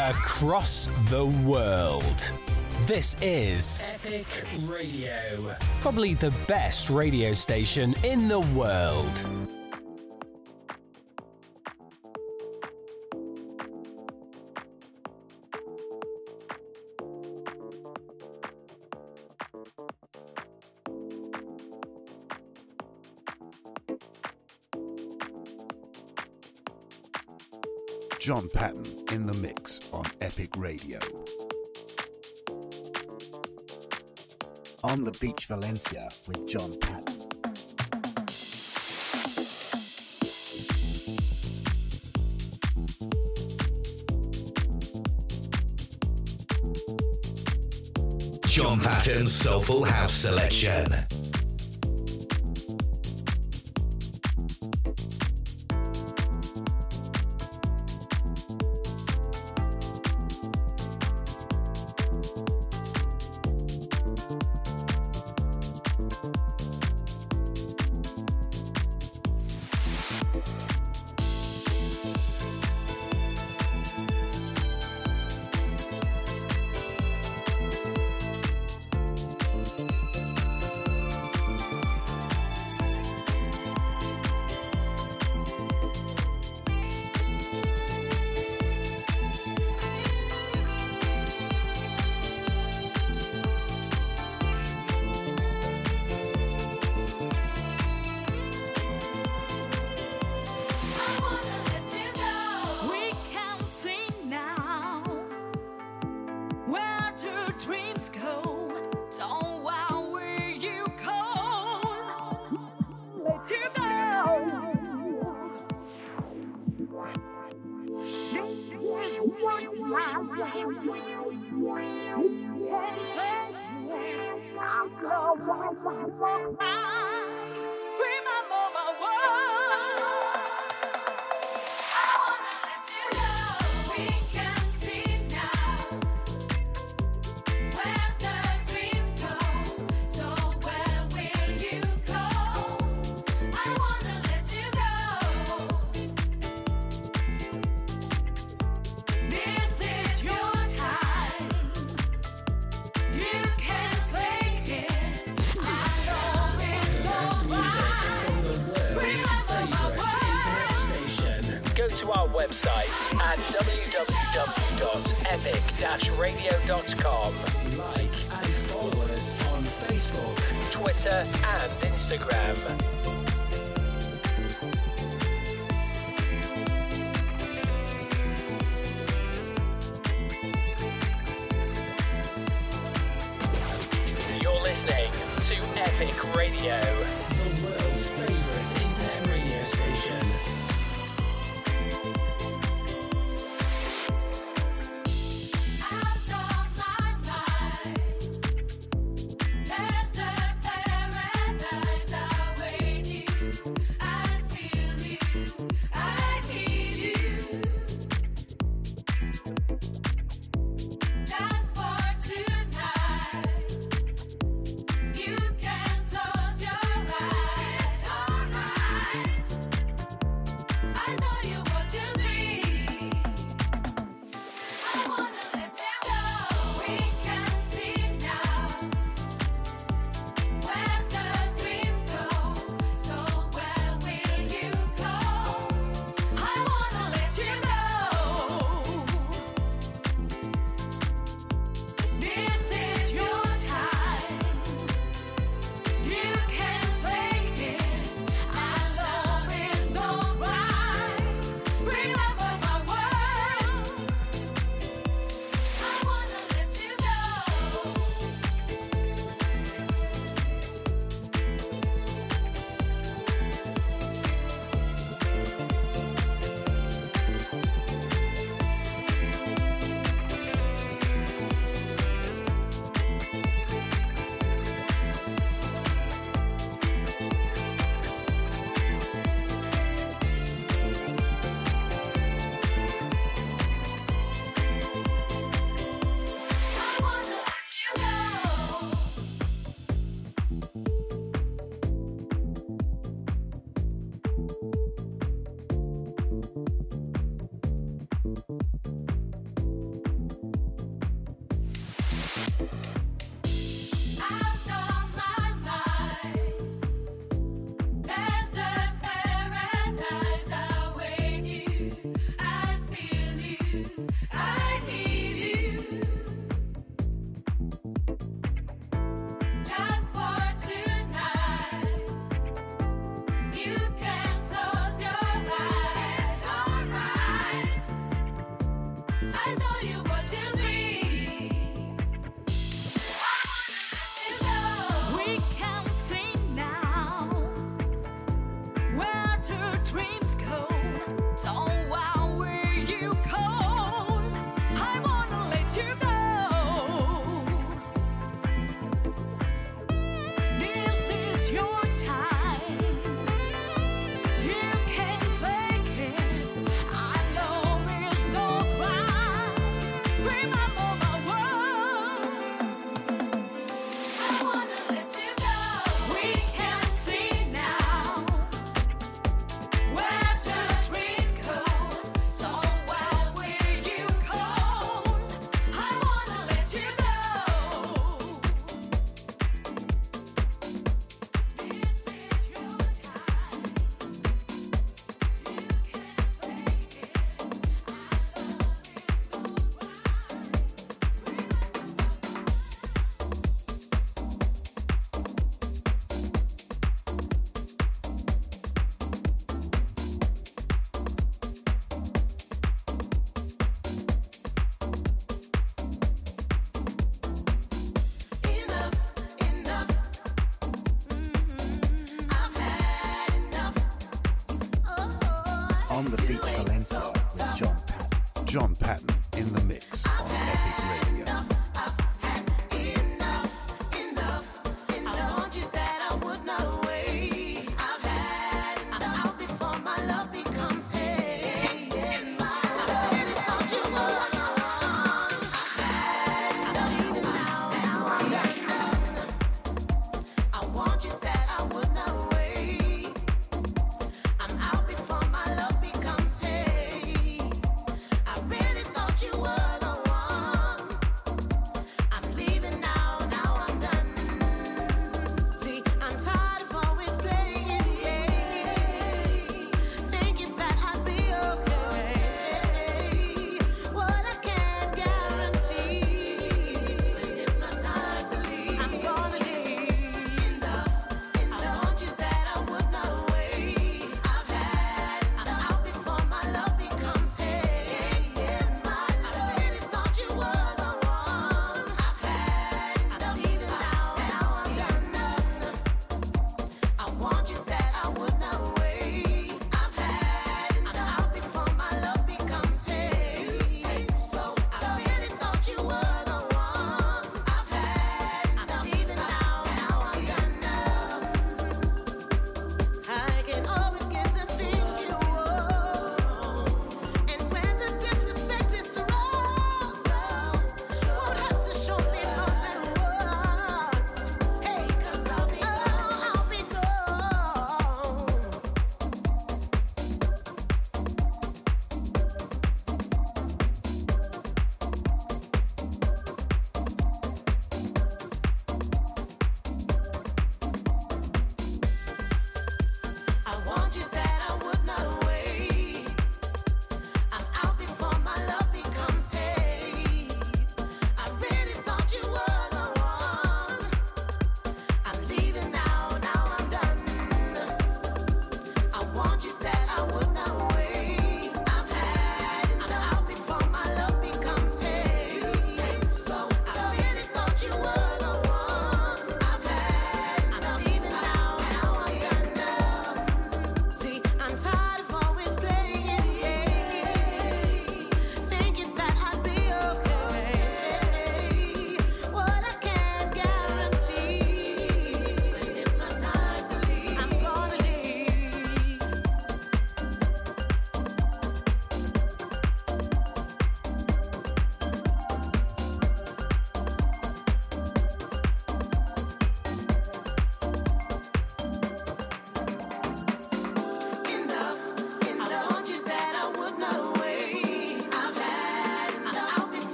across the world. This is Epic Radio. Probably the best radio station in the world. Radio. On the Beach Valencia with John Patton. John Patton's Soulful House Selection.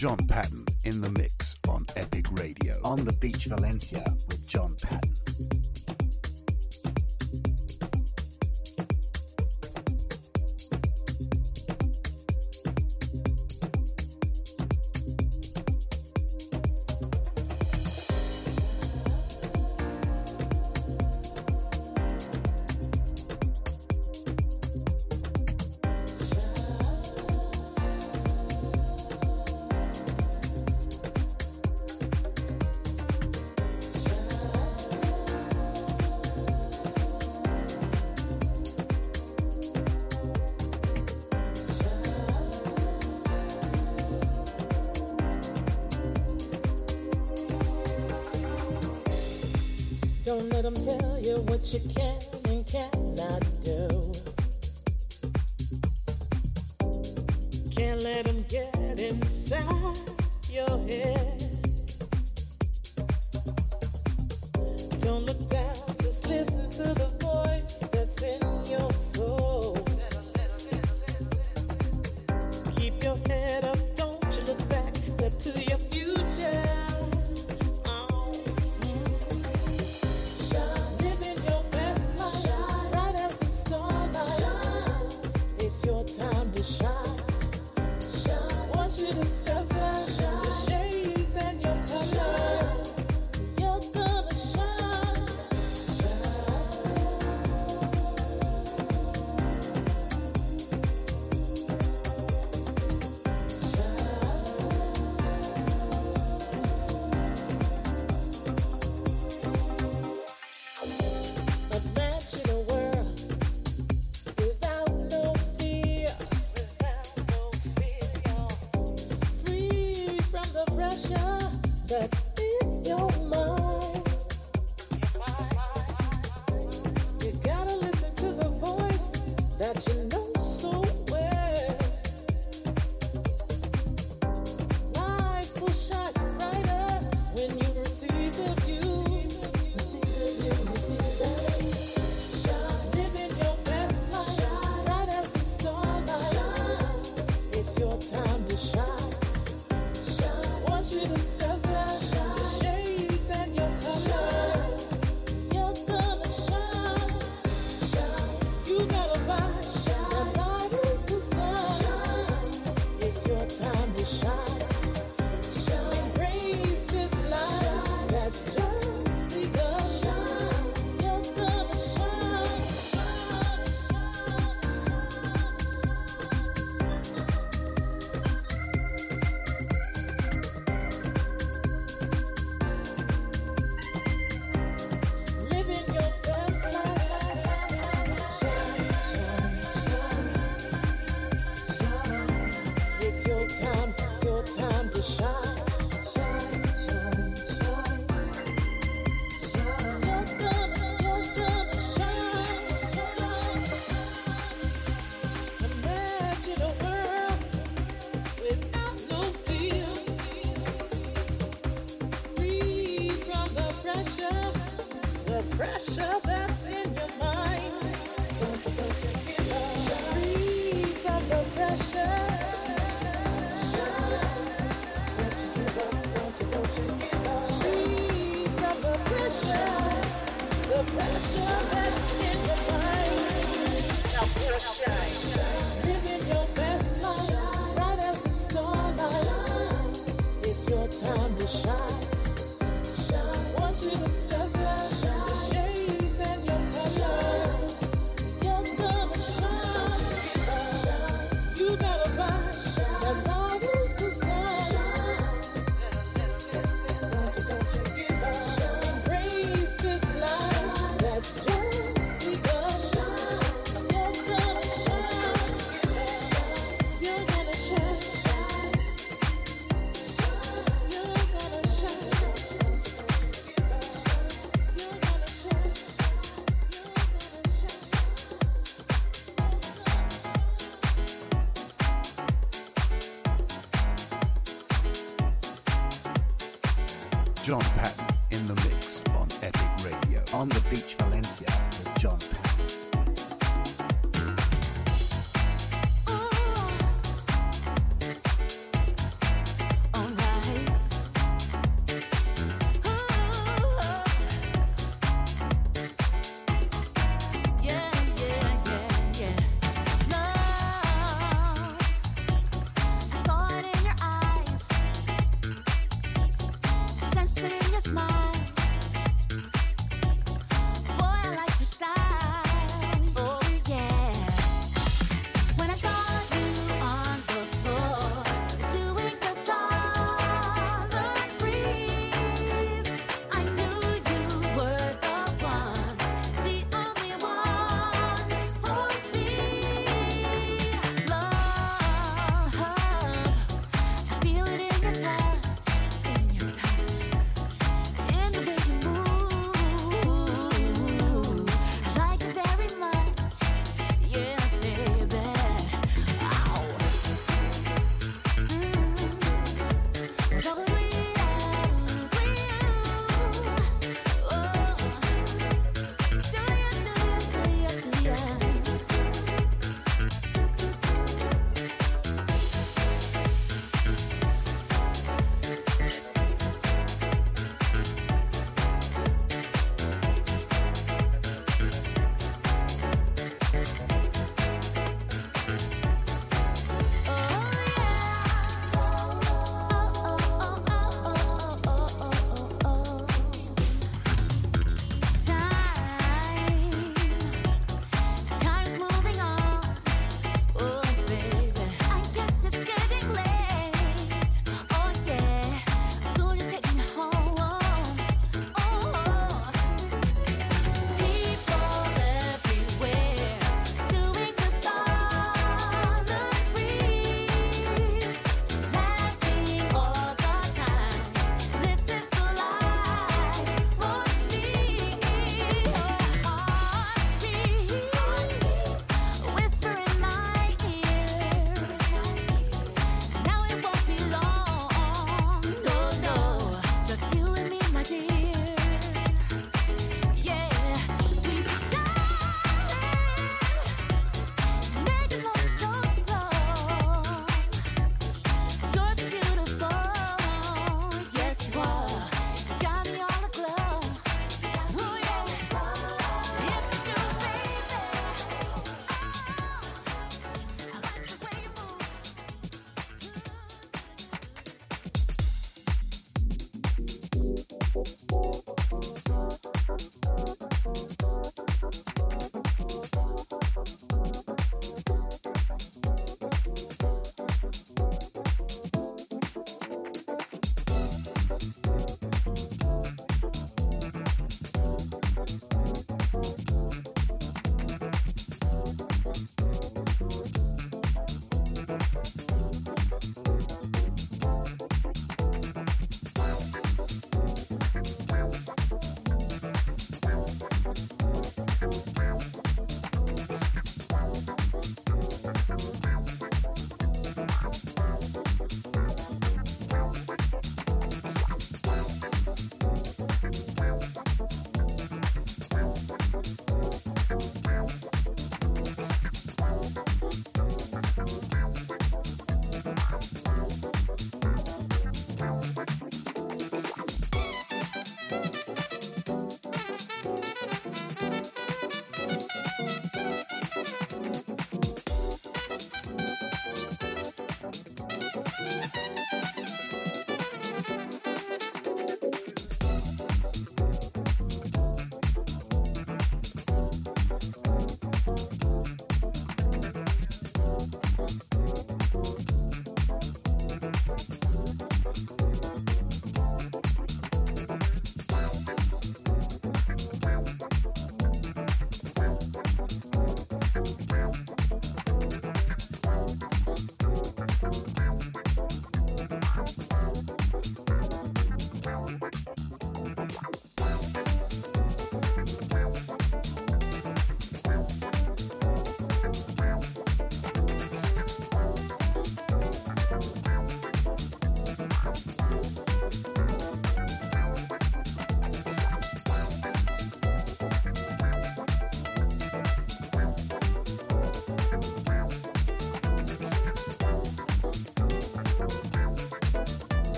John Patton in the mix on Epic Radio. On the Beach Valencia with John Patton. Don't let them tell you what you can't.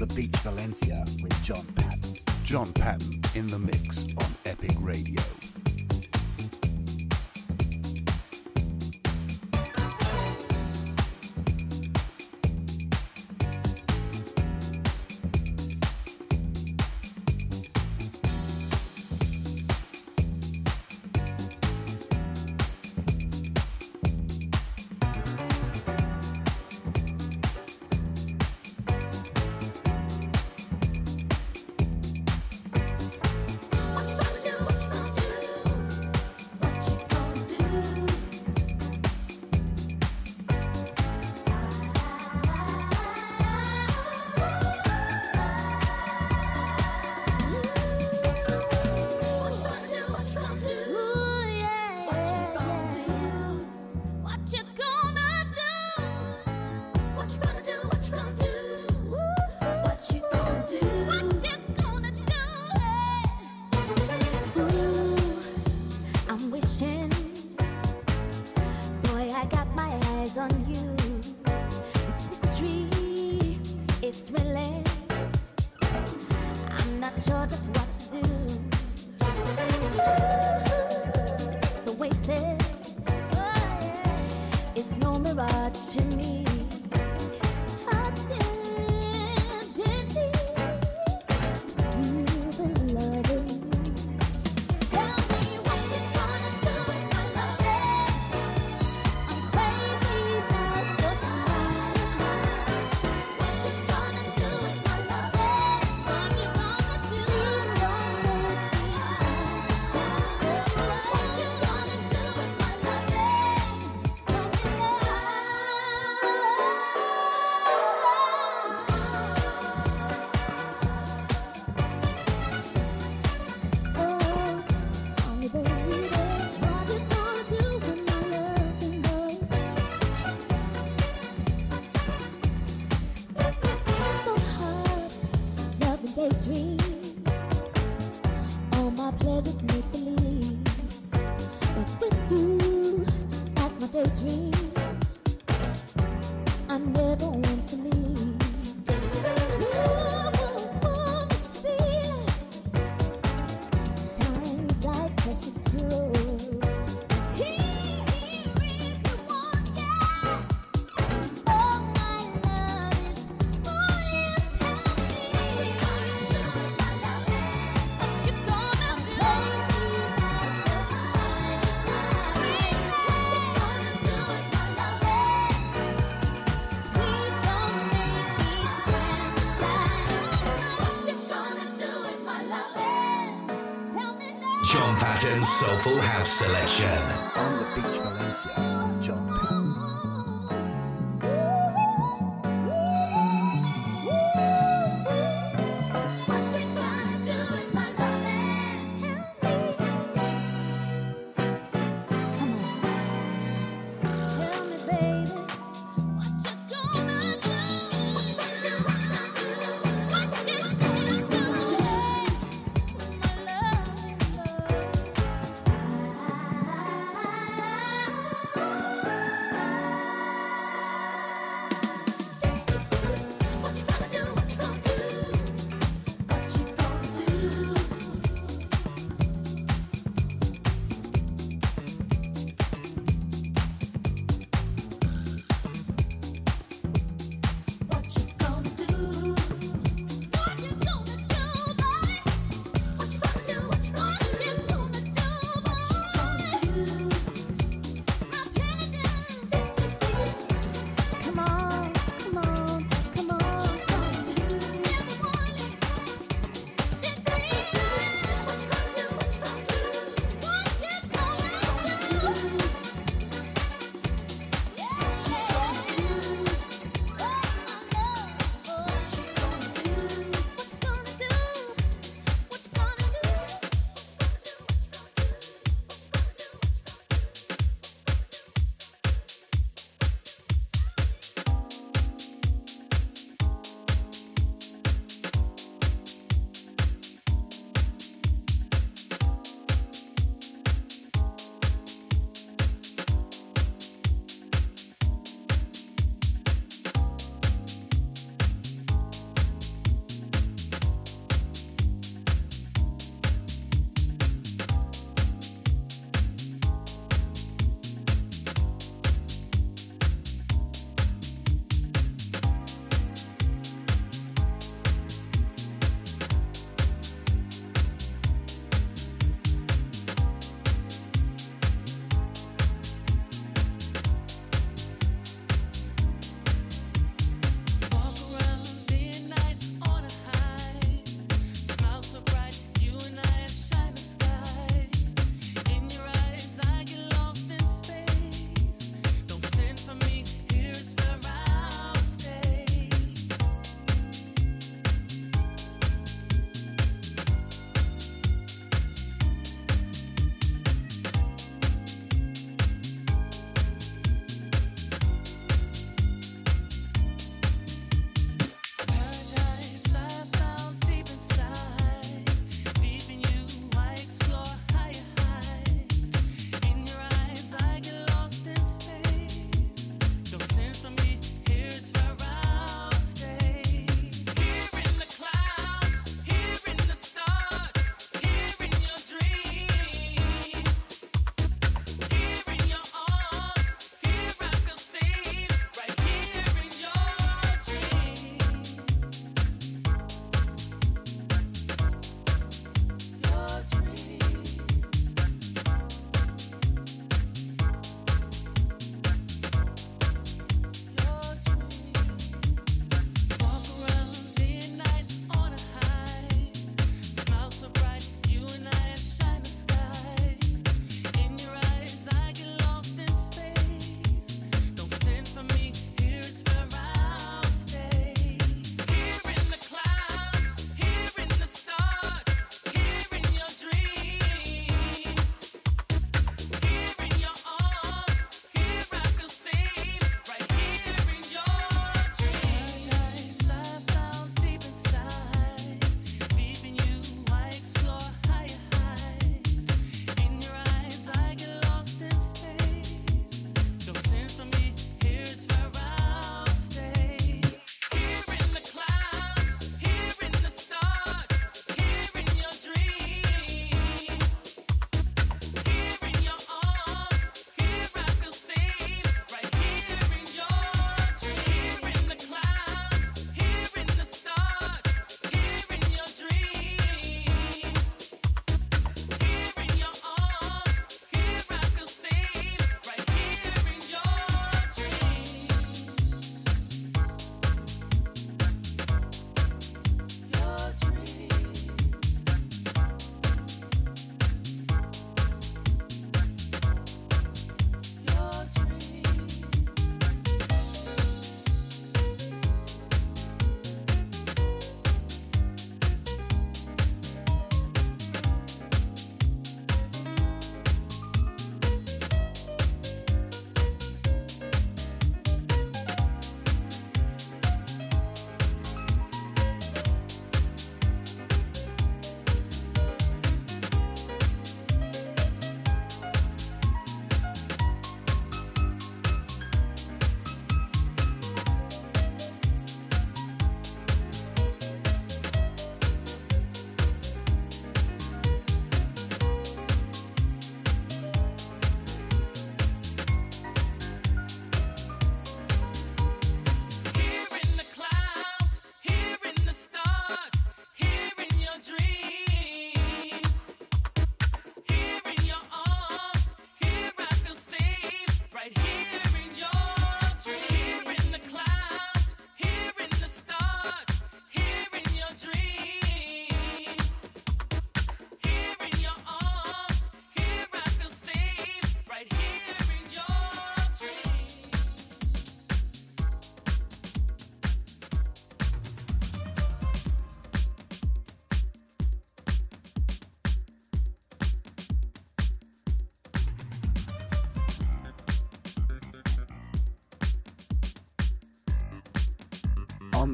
The beach Valencia with John Patton. John Patton in the mix on Epic Radio. Soulful House Selection. On the Beach Valencia, John On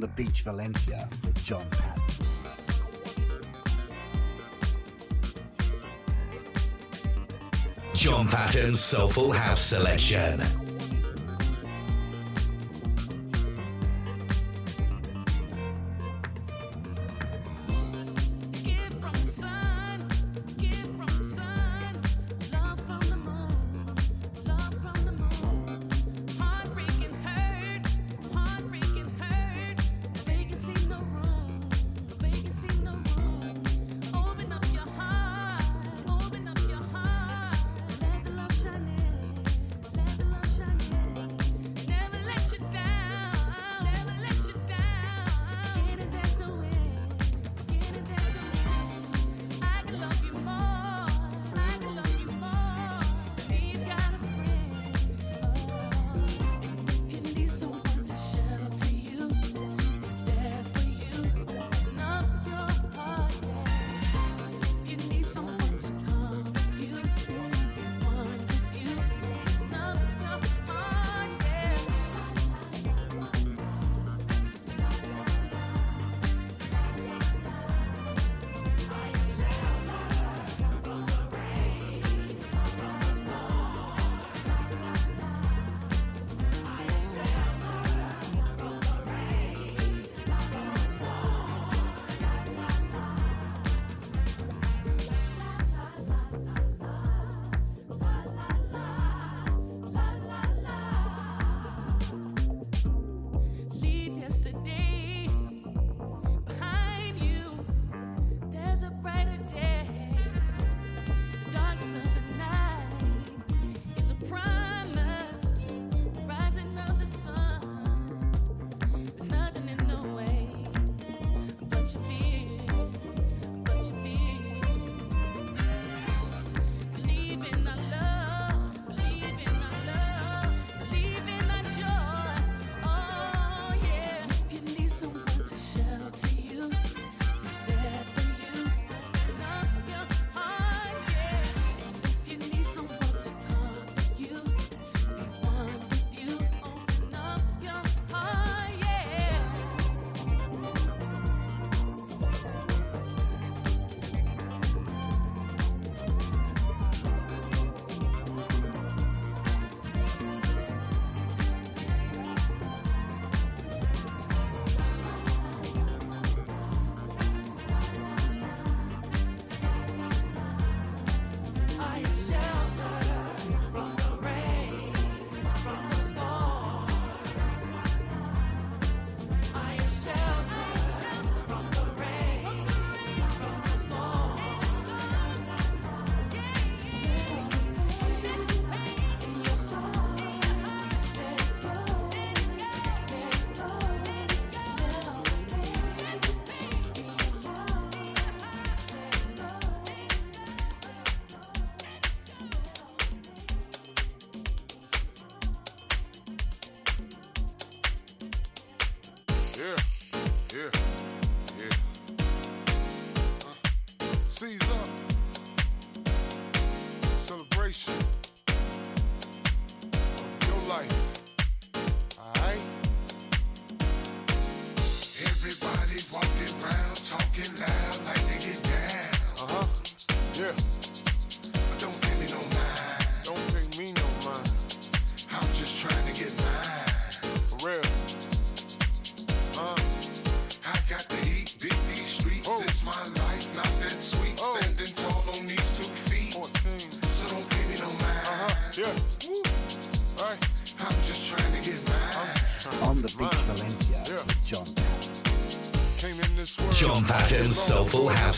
the Beach Valencia with John Patton. John Patton's Soulful House Selection.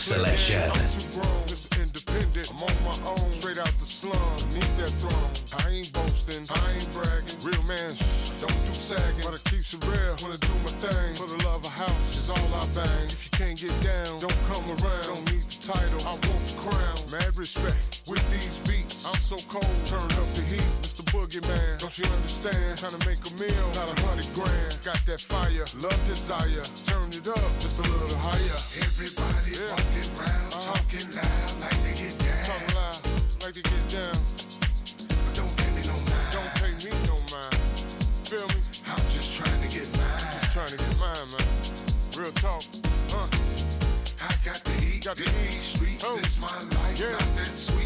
Selection. I'm on my own, straight out the slum, need that throne. I ain't boasting, I ain't bragging. Real man, shh, don't do sagging, but it keeps it real. Wanna do my thing, for the love of house is all I bang. If you can't get down, don't come around. Don't need the title, I want the crown. Mad respect with these beats. I'm so cold, turn up the heat. Mr. Boogeyman, don't you understand? Trying to make a meal, not a hundred grand. Got that fire, love desire. Turn it up just a little higher. Everybody uh-huh. Loud, like they get down. Like they get down. I'm just trying to get mine. Man. Real talk, huh? I got the heat. Got the eat. Streets, oh. this my life. Yeah. Not that sweet.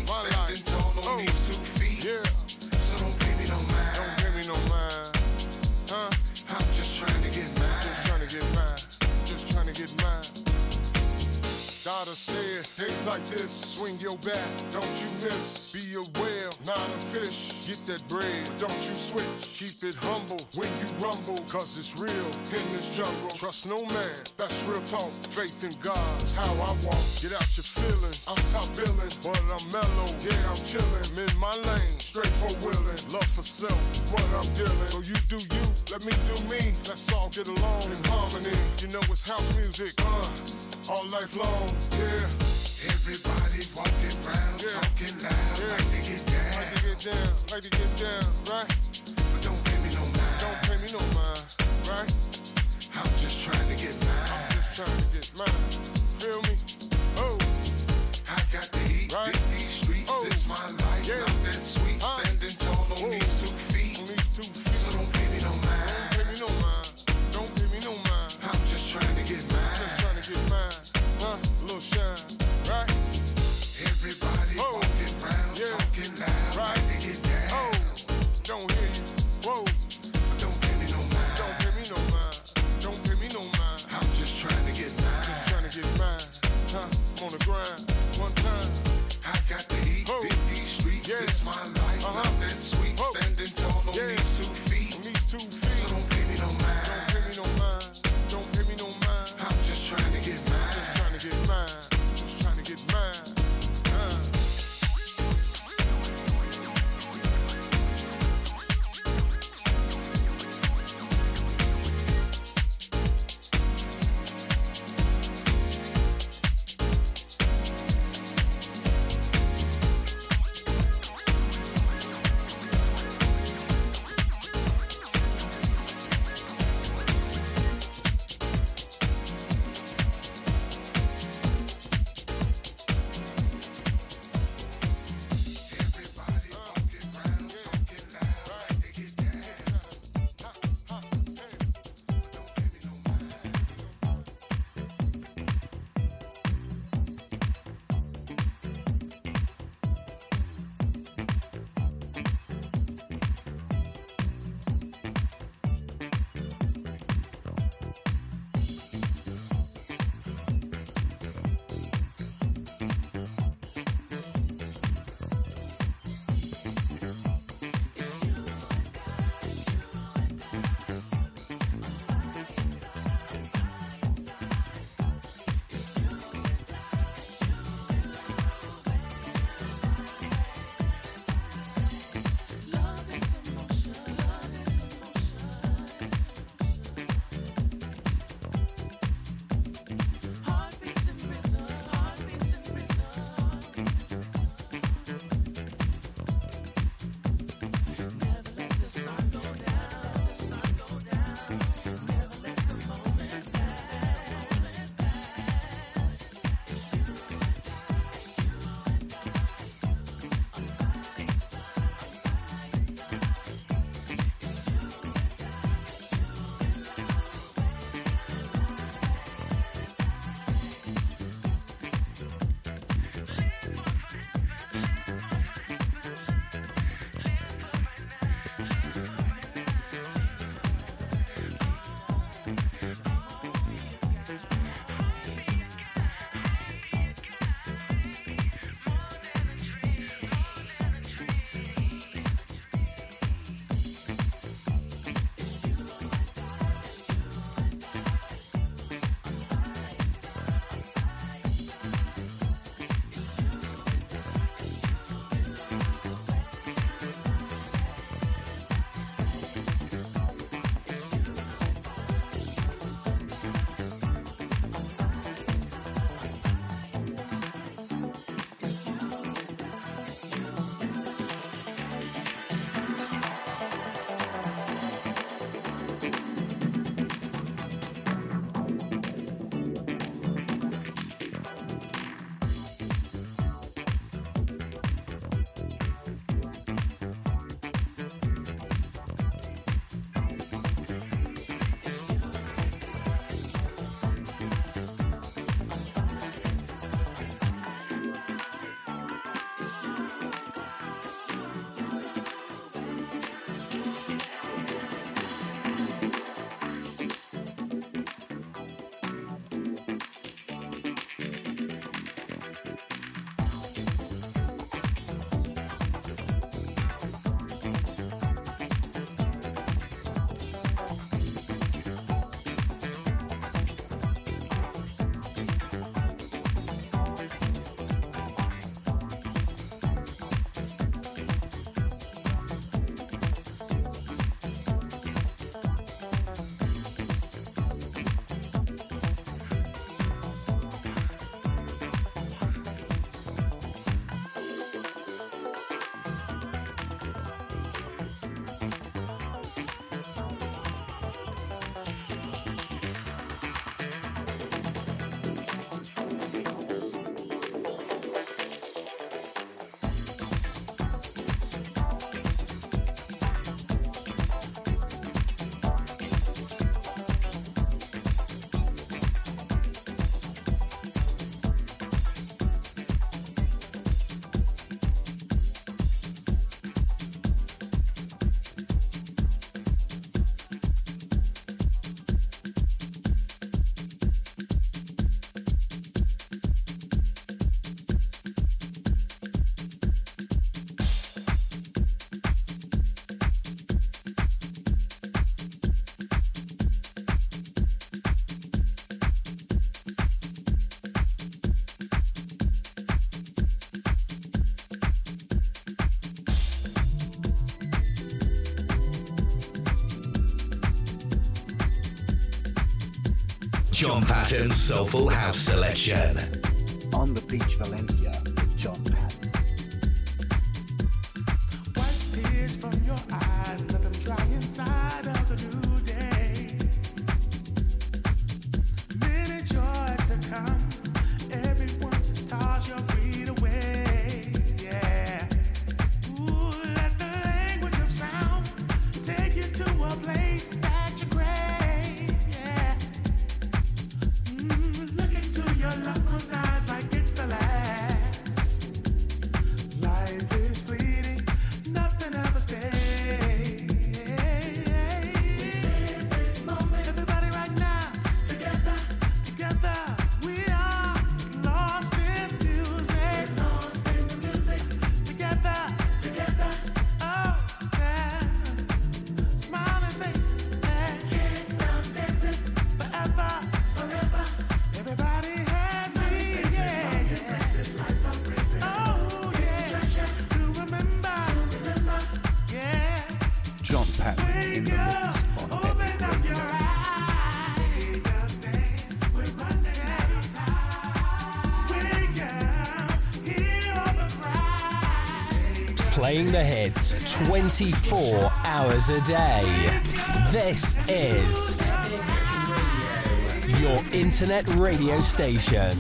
Said, days like this, swing your bat, don't you miss. Be a whale, not a fish. Get that bread, don't you switch. Keep it humble when you rumble, cause it's real in this jungle. Trust no man, that's real talk. Faith in God is how I walk. Get out your feelings, I'm top billing, but I'm mellow. Yeah, I'm chillin', in my lane, straight for willing. Love for self what I'm dealing. So you do you, let me do me. Let's all get along in harmony. You know it's house music, uh, all life long, yeah. Everybody walking around, yeah. talking loud, yeah. like to get down. Like to get down, like to get down, right? But don't pay me no mind. Don't pay me no mind, right? I'm just trying to get mine. I'm just trying to get mine. John Patton's Soulful House Selection. On the Beach Valencia 24 hours a day. This is your internet radio station.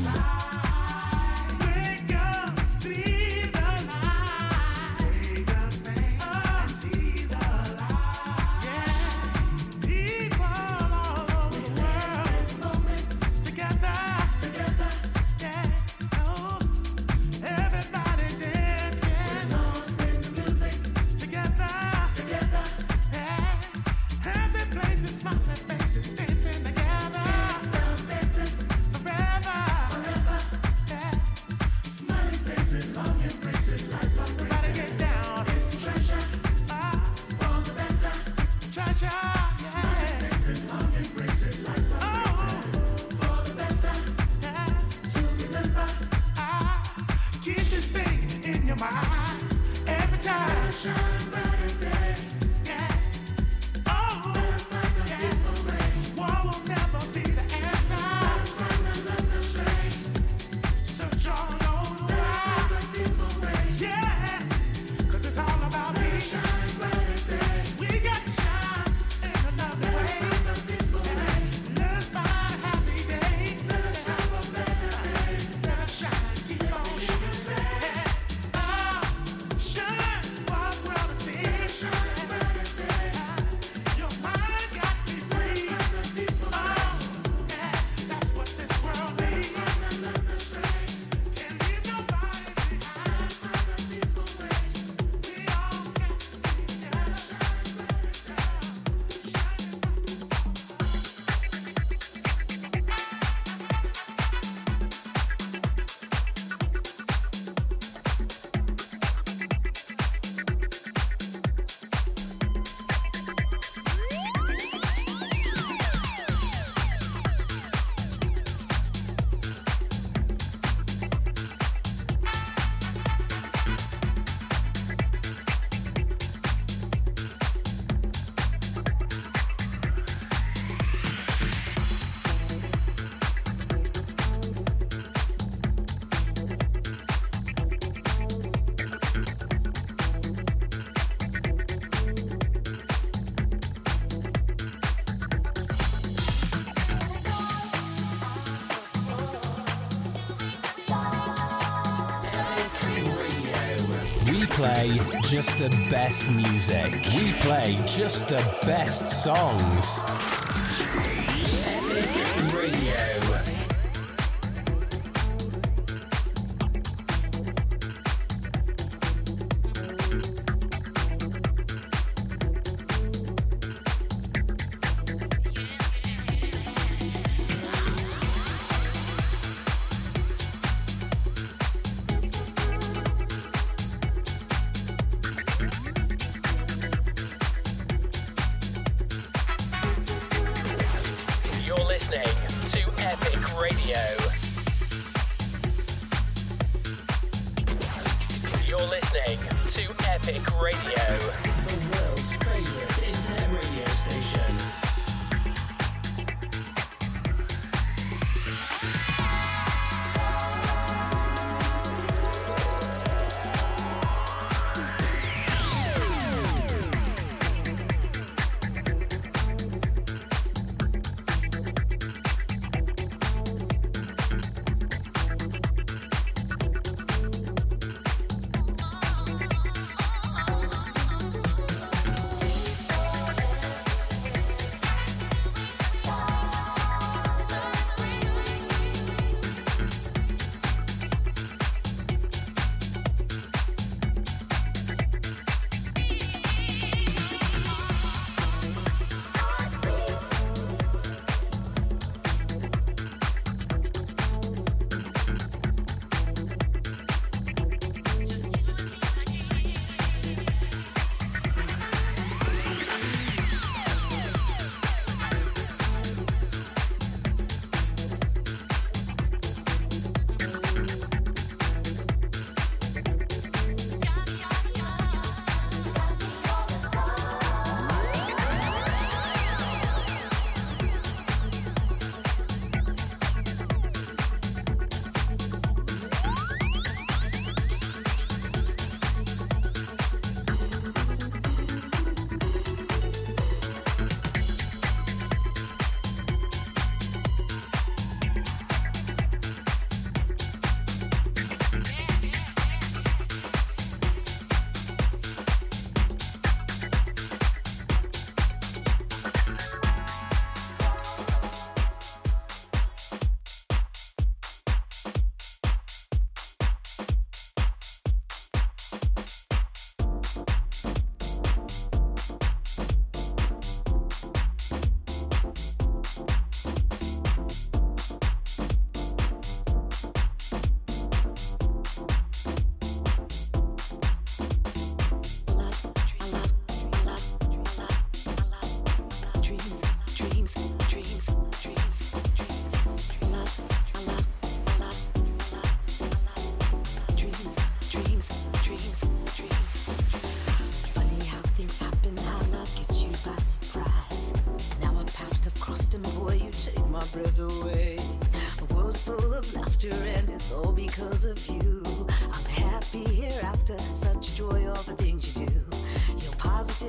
Play just the best music. We play just the best songs.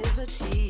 activity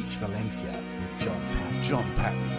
Valencia with John Patton. John Patton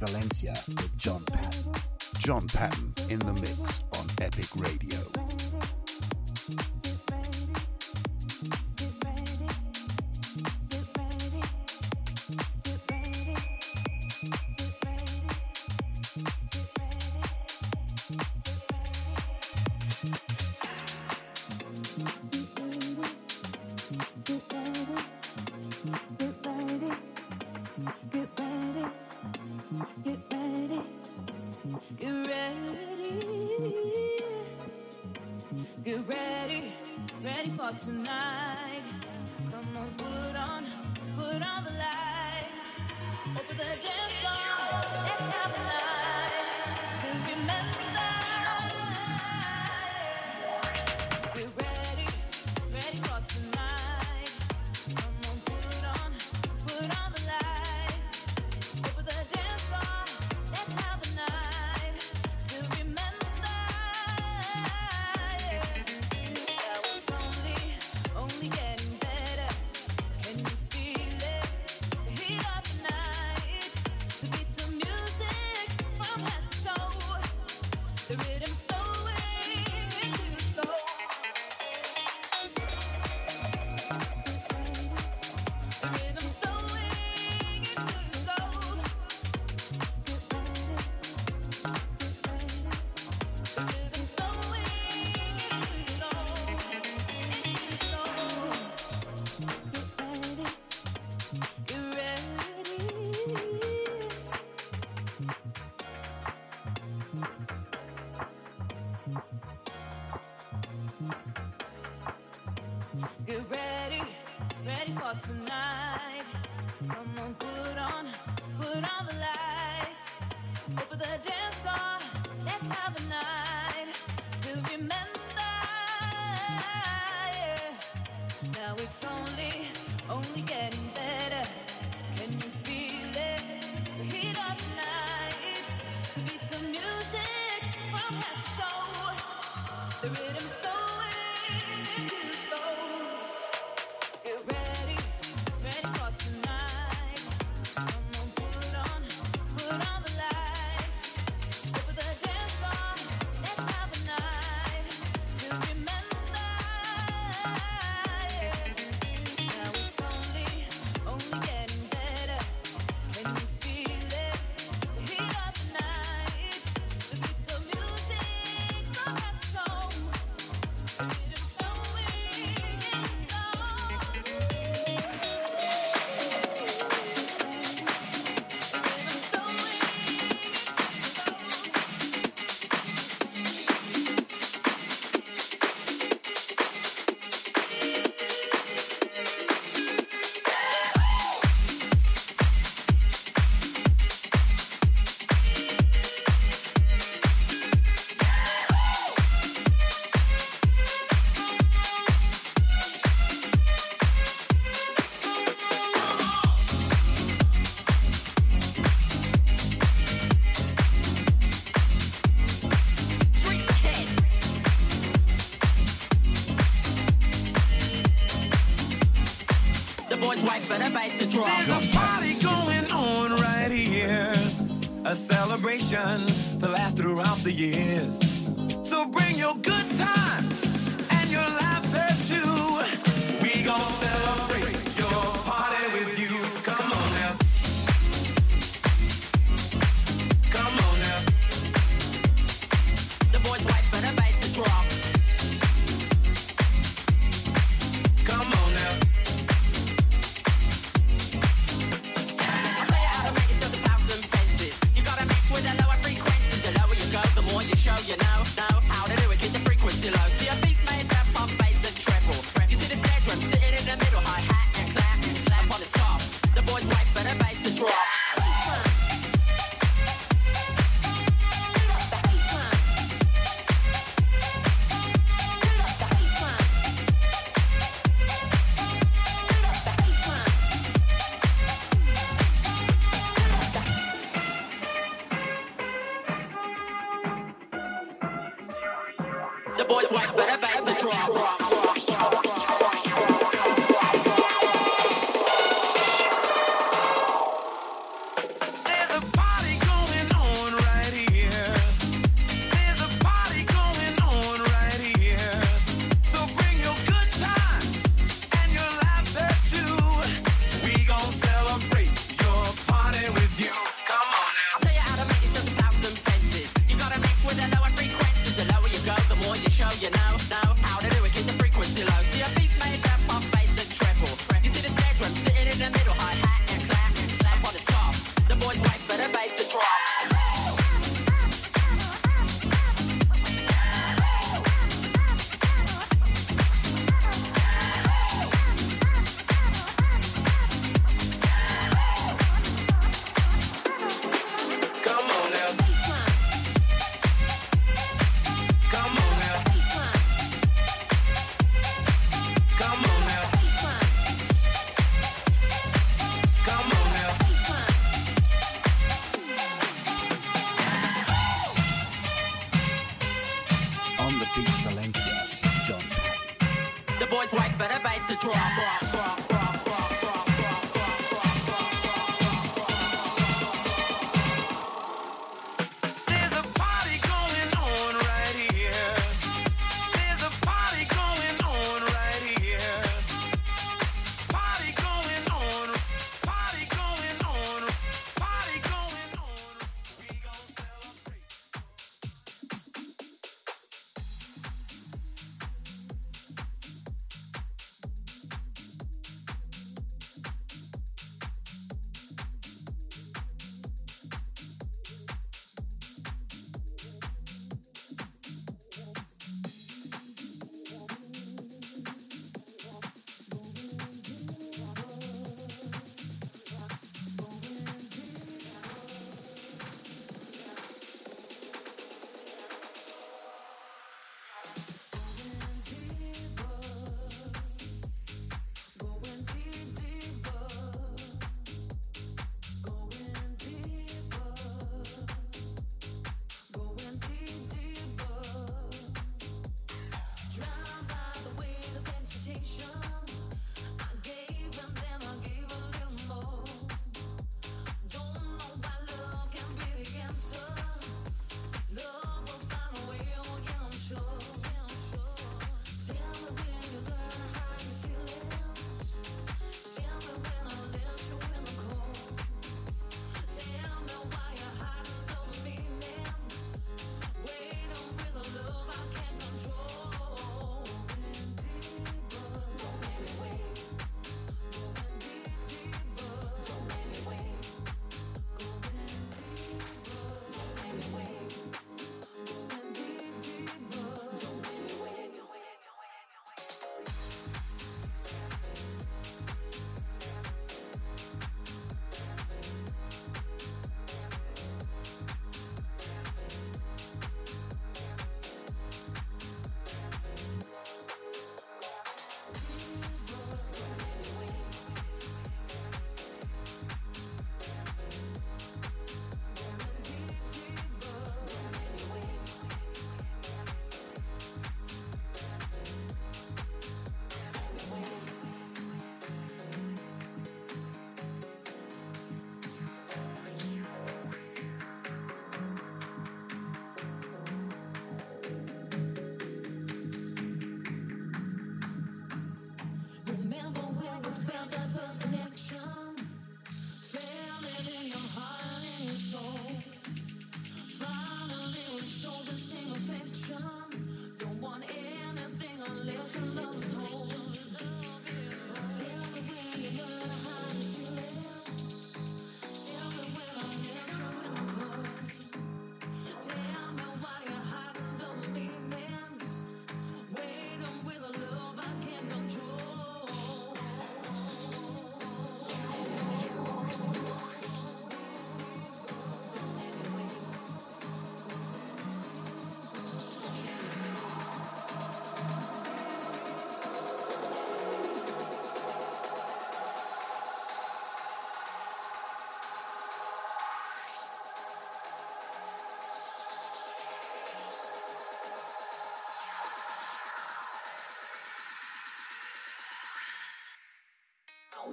Valencia with John Patton. John Patton in the mix on Epic Radio. There's a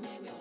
me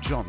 John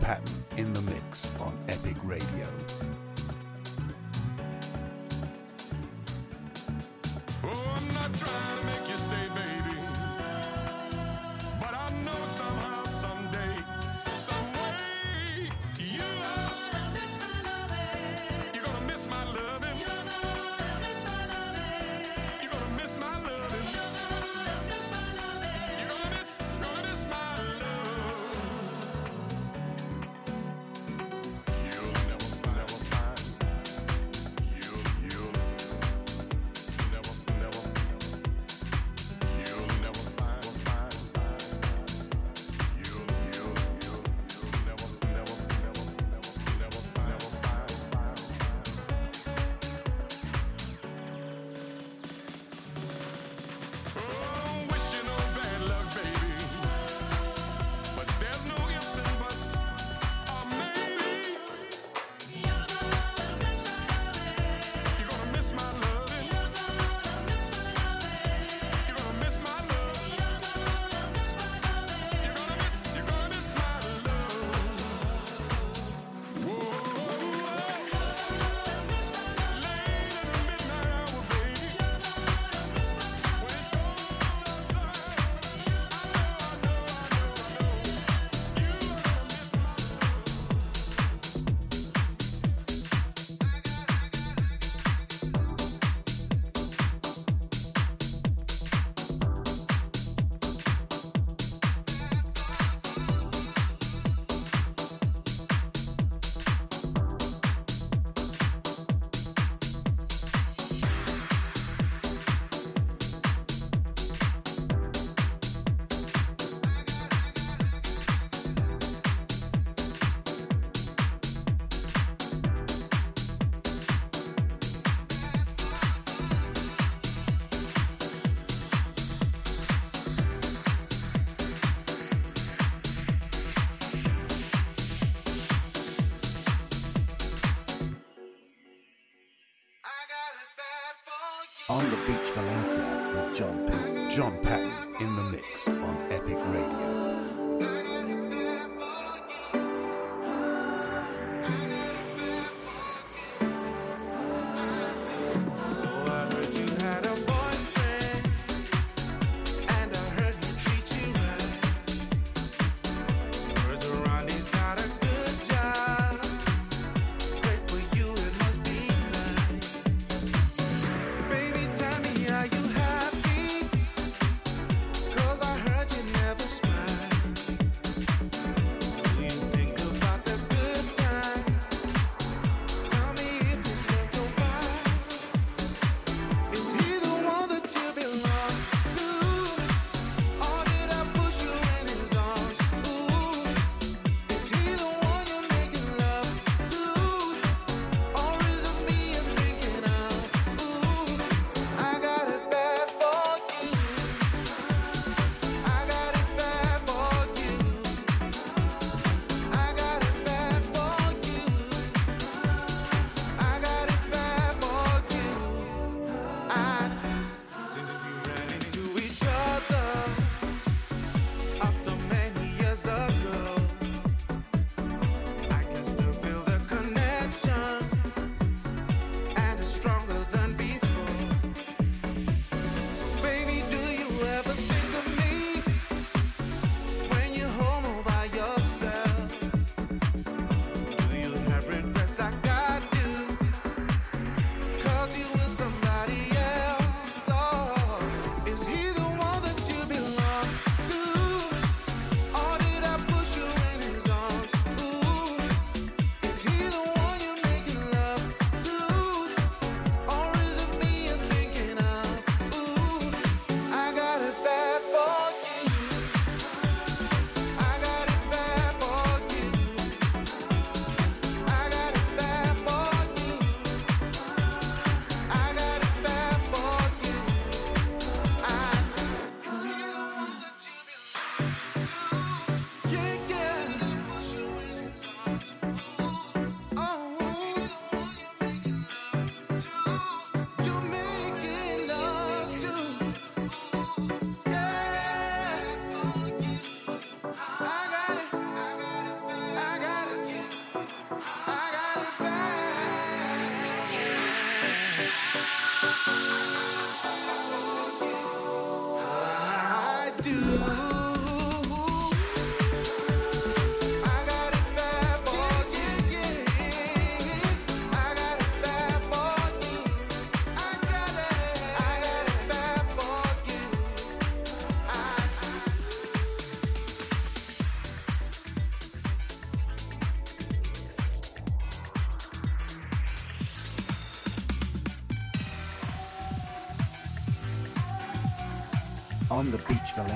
Patton in the mix on Epic Radio. Cause I heard you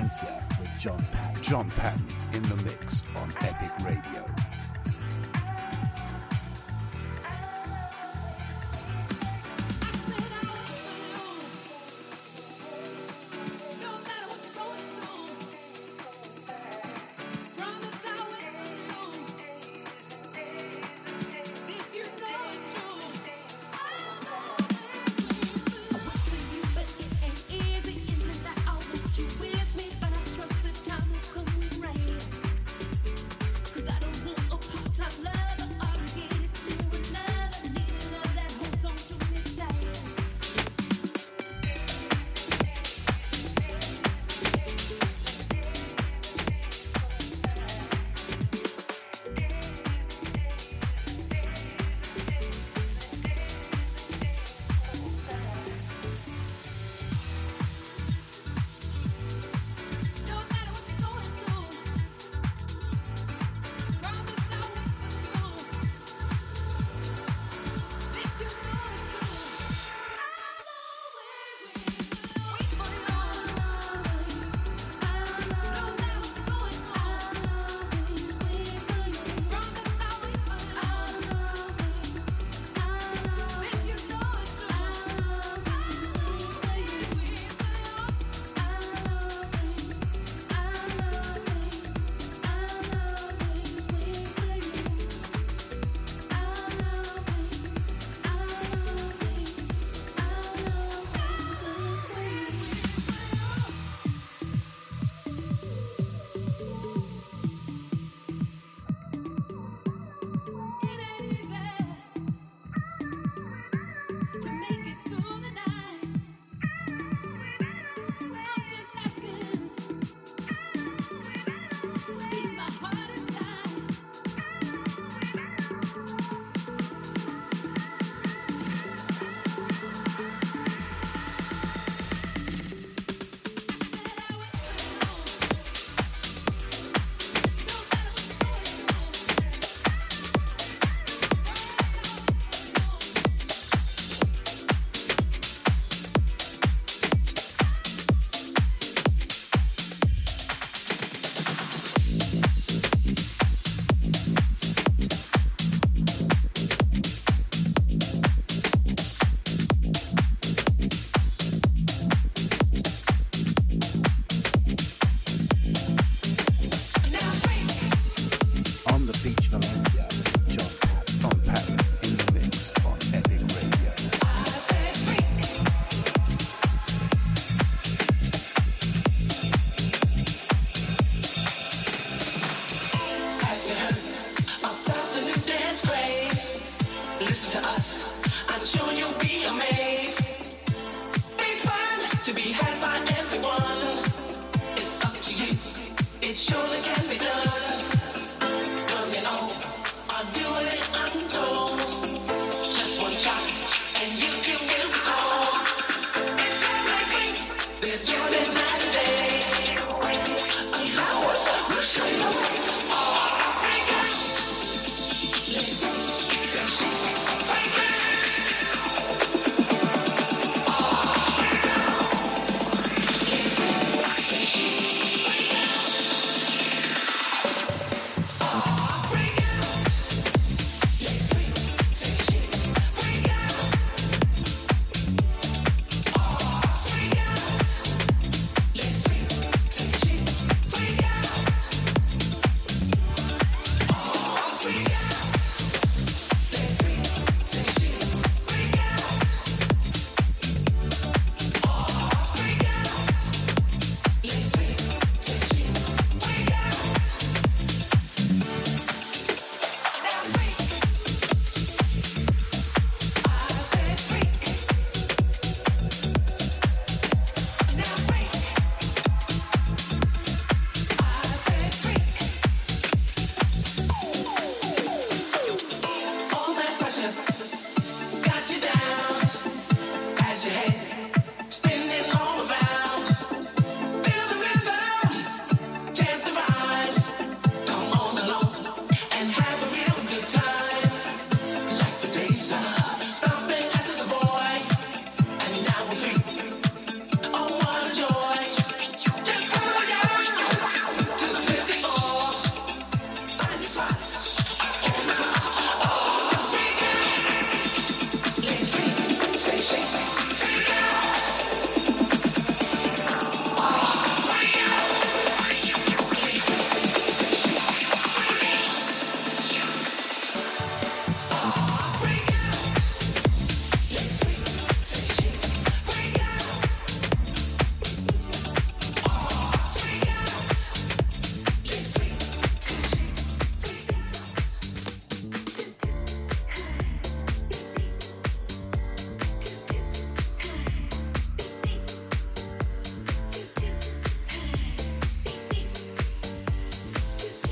be had by everyone. It's up to you.